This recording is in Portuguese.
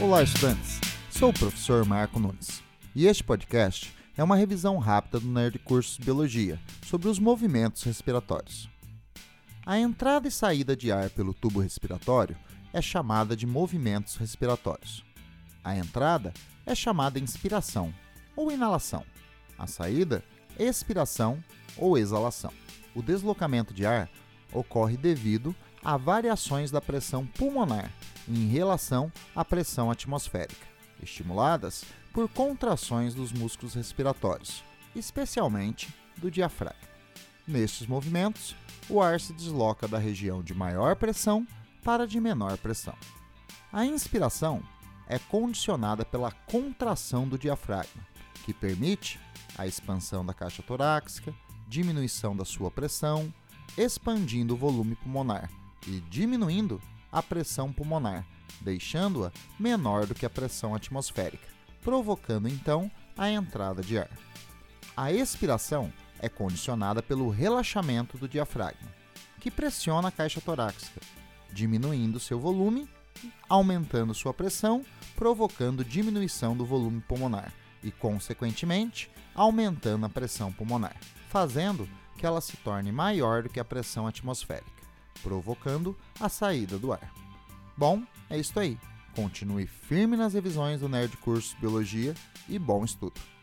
Olá, estudantes! Sou o professor Marco Nunes e este podcast é uma revisão rápida do Nerd Cursos Biologia sobre os movimentos respiratórios. A entrada e saída de ar pelo tubo respiratório é chamada de movimentos respiratórios. A entrada é chamada inspiração ou inalação. A saída, expiração ou exalação. O deslocamento de ar ocorre devido a variações da pressão pulmonar em relação à pressão atmosférica, estimuladas por contrações dos músculos respiratórios, especialmente do diafragma. Nestes movimentos, o ar se desloca da região de maior pressão para de menor pressão. A inspiração é condicionada pela contração do diafragma, que permite a expansão da caixa torácica, diminuição da sua pressão, expandindo o volume pulmonar e diminuindo a pressão pulmonar, deixando-a menor do que a pressão atmosférica, provocando então a entrada de ar. A expiração é condicionada pelo relaxamento do diafragma, que pressiona a caixa torácica, diminuindo seu volume, aumentando sua pressão, provocando diminuição do volume pulmonar e, consequentemente, aumentando a pressão pulmonar, fazendo que ela se torne maior do que a pressão atmosférica, provocando a saída do ar. Bom, é isso aí. Continue firme nas revisões do Nerd Curso Biologia e bom estudo!